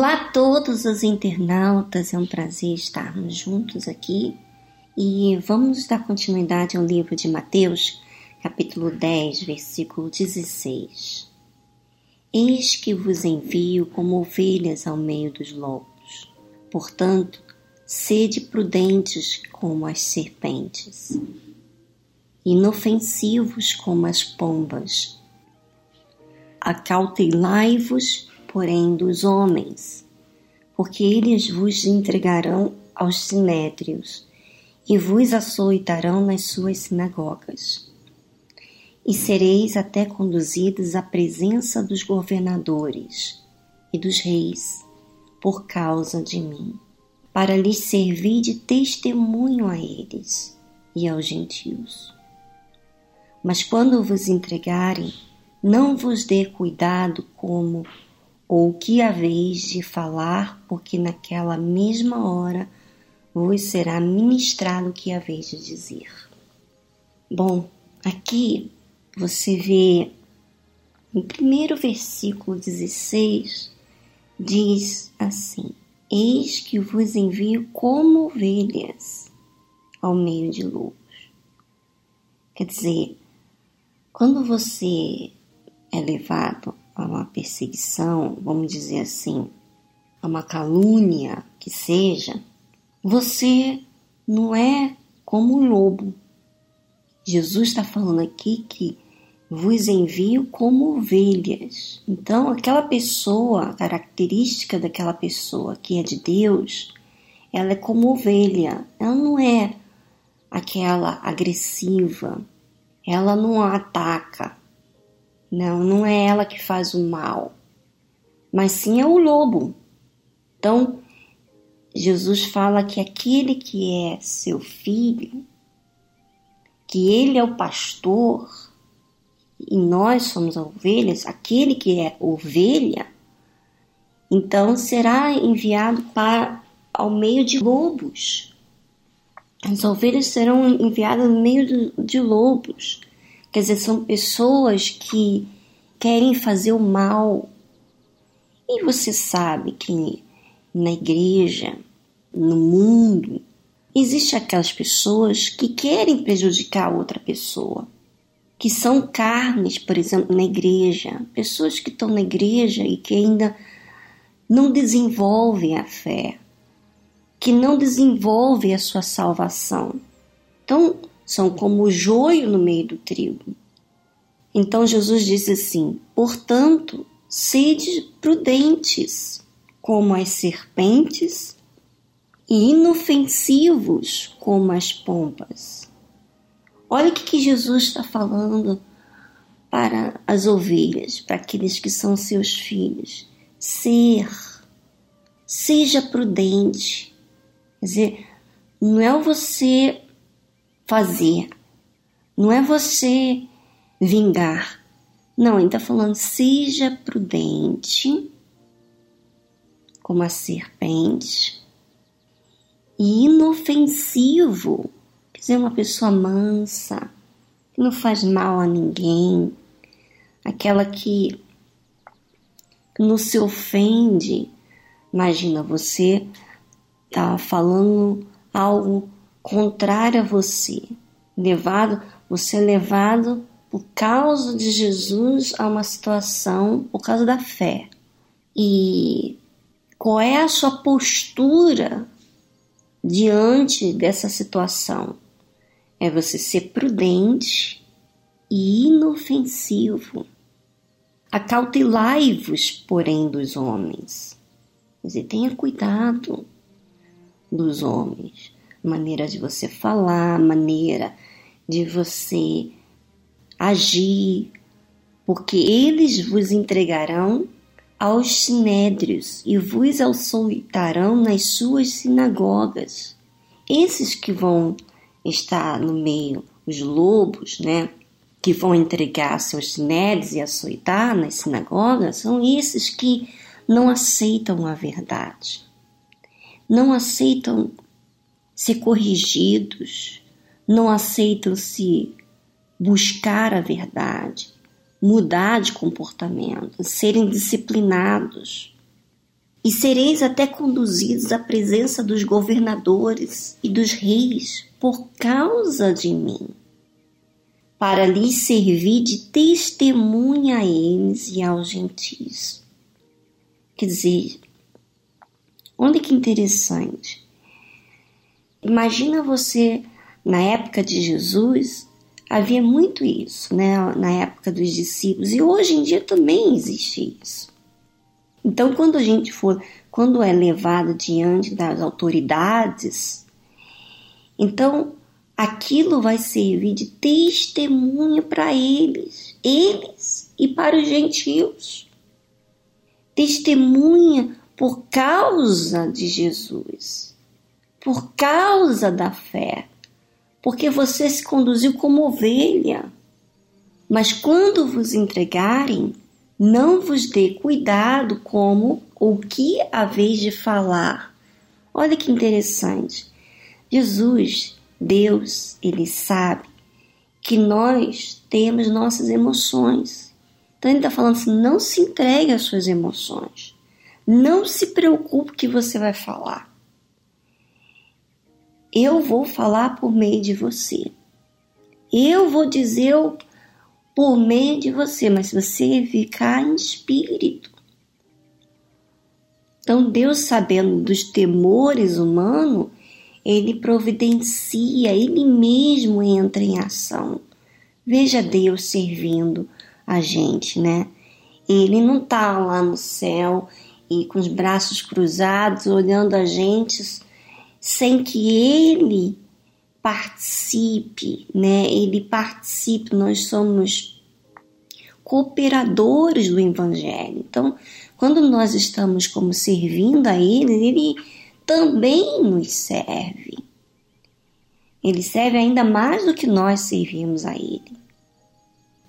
Olá a todos os internautas, é um prazer estarmos juntos aqui e vamos dar continuidade ao livro de Mateus, capítulo 10, versículo 16. Eis que vos envio como ovelhas ao meio dos lobos. Portanto, sede prudentes como as serpentes, inofensivos como as pombas. Acautelai-vos porém, dos homens, porque eles vos entregarão aos sinédrios e vos açoitarão nas suas sinagogas. E sereis até conduzidos à presença dos governadores e dos reis, por causa de mim, para lhes servir de testemunho a eles e aos gentios. Mas quando vos entregarem, não vos dê cuidado como ou que haveis de falar, porque naquela mesma hora vos será ministrado o que haveis de dizer. Bom, aqui você vê no primeiro versículo 16, diz assim: Eis que vos envio como ovelhas ao meio de lobos. Quer dizer, quando você é levado a uma perseguição, vamos dizer assim, a uma calúnia que seja, você não é como um lobo. Jesus está falando aqui que vos envio como ovelhas. Então, aquela pessoa, a característica daquela pessoa que é de Deus, ela é como ovelha. Ela não é aquela agressiva. Ela não ataca. Não, não é ela que faz o mal, mas sim é o lobo. Então, Jesus fala que aquele que é seu filho, que ele é o pastor e nós somos ovelhas, aquele que é ovelha, então será enviado para ao meio de lobos. As ovelhas serão enviadas no meio de, de lobos. Quer dizer, são pessoas que querem fazer o mal. E você sabe que na igreja, no mundo, existe aquelas pessoas que querem prejudicar outra pessoa, que são carnes, por exemplo, na igreja, pessoas que estão na igreja e que ainda não desenvolvem a fé, que não desenvolvem a sua salvação. Então, são como o joio no meio do trigo. Então Jesus diz assim: portanto, sede prudentes, como as serpentes, e inofensivos, como as pompas. Olha o que, que Jesus está falando para as ovelhas, para aqueles que são seus filhos. Ser, seja prudente. Quer dizer, não é você fazer. Não é você vingar. Não, ele está falando, seja prudente, como a serpente, e inofensivo. Quer dizer, uma pessoa mansa, que não faz mal a ninguém, aquela que não se ofende. Imagina, você tá falando algo contrária a você, levado, você é levado por causa de Jesus a uma situação por causa da fé. E qual é a sua postura diante dessa situação? É você ser prudente e inofensivo. Acautelai-vos, porém, dos homens. Quer dizer, tenha cuidado dos homens maneira de você falar, maneira de você agir, porque eles vos entregarão aos sinédrios e vos açoitarão nas suas sinagogas. Esses que vão estar no meio, os lobos, né, que vão entregar seus sinédrios e açoitar nas sinagogas, são esses que não aceitam a verdade, não aceitam ser corrigidos, não aceitam se buscar a verdade, mudar de comportamento, serem disciplinados. e sereis até conduzidos à presença dos governadores e dos reis por causa de mim, para lhes servir de testemunha a eles e aos gentios. Quer dizer, olha que interessante. Imagina você, na época de Jesus, havia muito isso, né? Na época dos discípulos, e hoje em dia também existe isso. Então, quando a gente for, quando é levado diante das autoridades, então aquilo vai servir de testemunha para eles, eles e para os gentios. Testemunha por causa de Jesus, por causa da fé, porque você se conduziu como ovelha. Mas quando vos entregarem, não vos dê cuidado como o que haveis de falar. Olha que interessante. Jesus, Deus, ele sabe que nós temos nossas emoções. Então ele está falando assim: não se entregue às suas emoções. Não se preocupe que você vai falar. Eu vou falar por meio de você. Eu vou dizer por meio de você, mas você ficar em espírito. Então, Deus, sabendo dos temores humanos, ele providencia, ele mesmo entra em ação. Veja Deus servindo a gente, né? Ele não está lá no céu e com os braços cruzados olhando a gente sem que ele participe, né? Ele participe, nós somos cooperadores do evangelho. Então, quando nós estamos como servindo a ele, ele também nos serve. Ele serve ainda mais do que nós servimos a ele.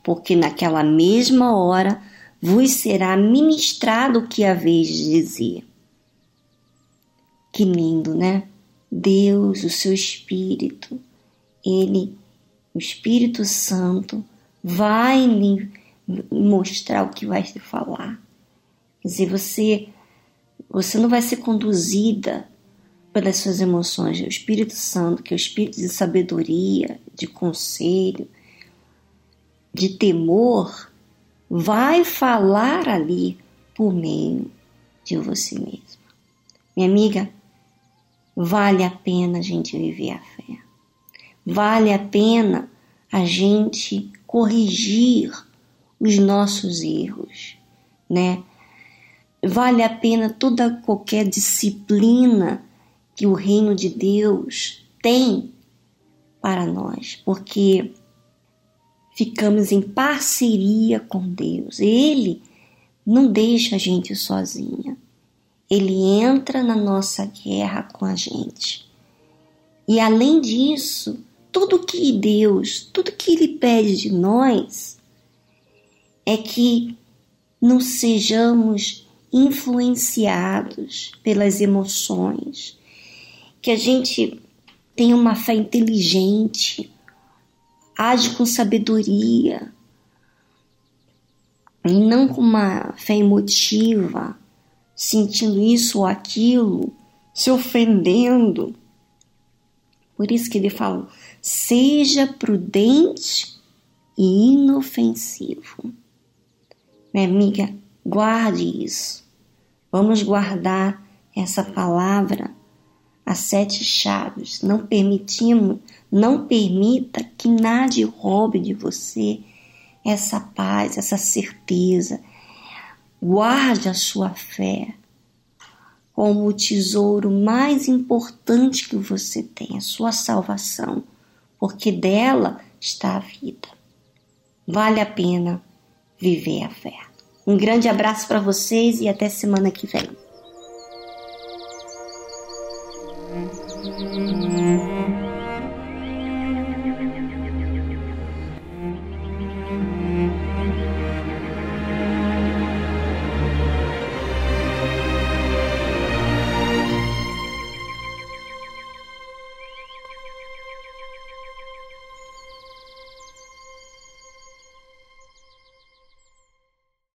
Porque naquela mesma hora vos será ministrado o que haveis de dizer. Que lindo, né? Deus, o seu Espírito, ele, o Espírito Santo, vai lhe mostrar o que vai se falar. Quer dizer, você, você não vai ser conduzida pelas suas emoções. O Espírito Santo, que é o Espírito de sabedoria, de conselho, de temor, vai falar ali por meio de você mesma. Minha amiga, Vale a pena a gente viver a fé. Vale a pena a gente corrigir os nossos erros, né? Vale a pena toda qualquer disciplina que o reino de Deus tem para nós, porque ficamos em parceria com Deus. Ele não deixa a gente sozinha ele entra na nossa guerra com a gente. E além disso, tudo que Deus, tudo que Ele pede de nós é que não sejamos influenciados pelas emoções, que a gente tenha uma fé inteligente, age com sabedoria, e não com uma fé emotiva, sentindo isso ou aquilo, se ofendendo. Por isso que ele fala: seja prudente e inofensivo. Minha amiga, guarde isso. Vamos guardar essa palavra as sete chaves. Não permitimos, não permita que nada roube de você essa paz, essa certeza, Guarde a sua fé como o tesouro mais importante que você tem, a sua salvação, porque dela está a vida. Vale a pena viver a fé. Um grande abraço para vocês e até semana que vem.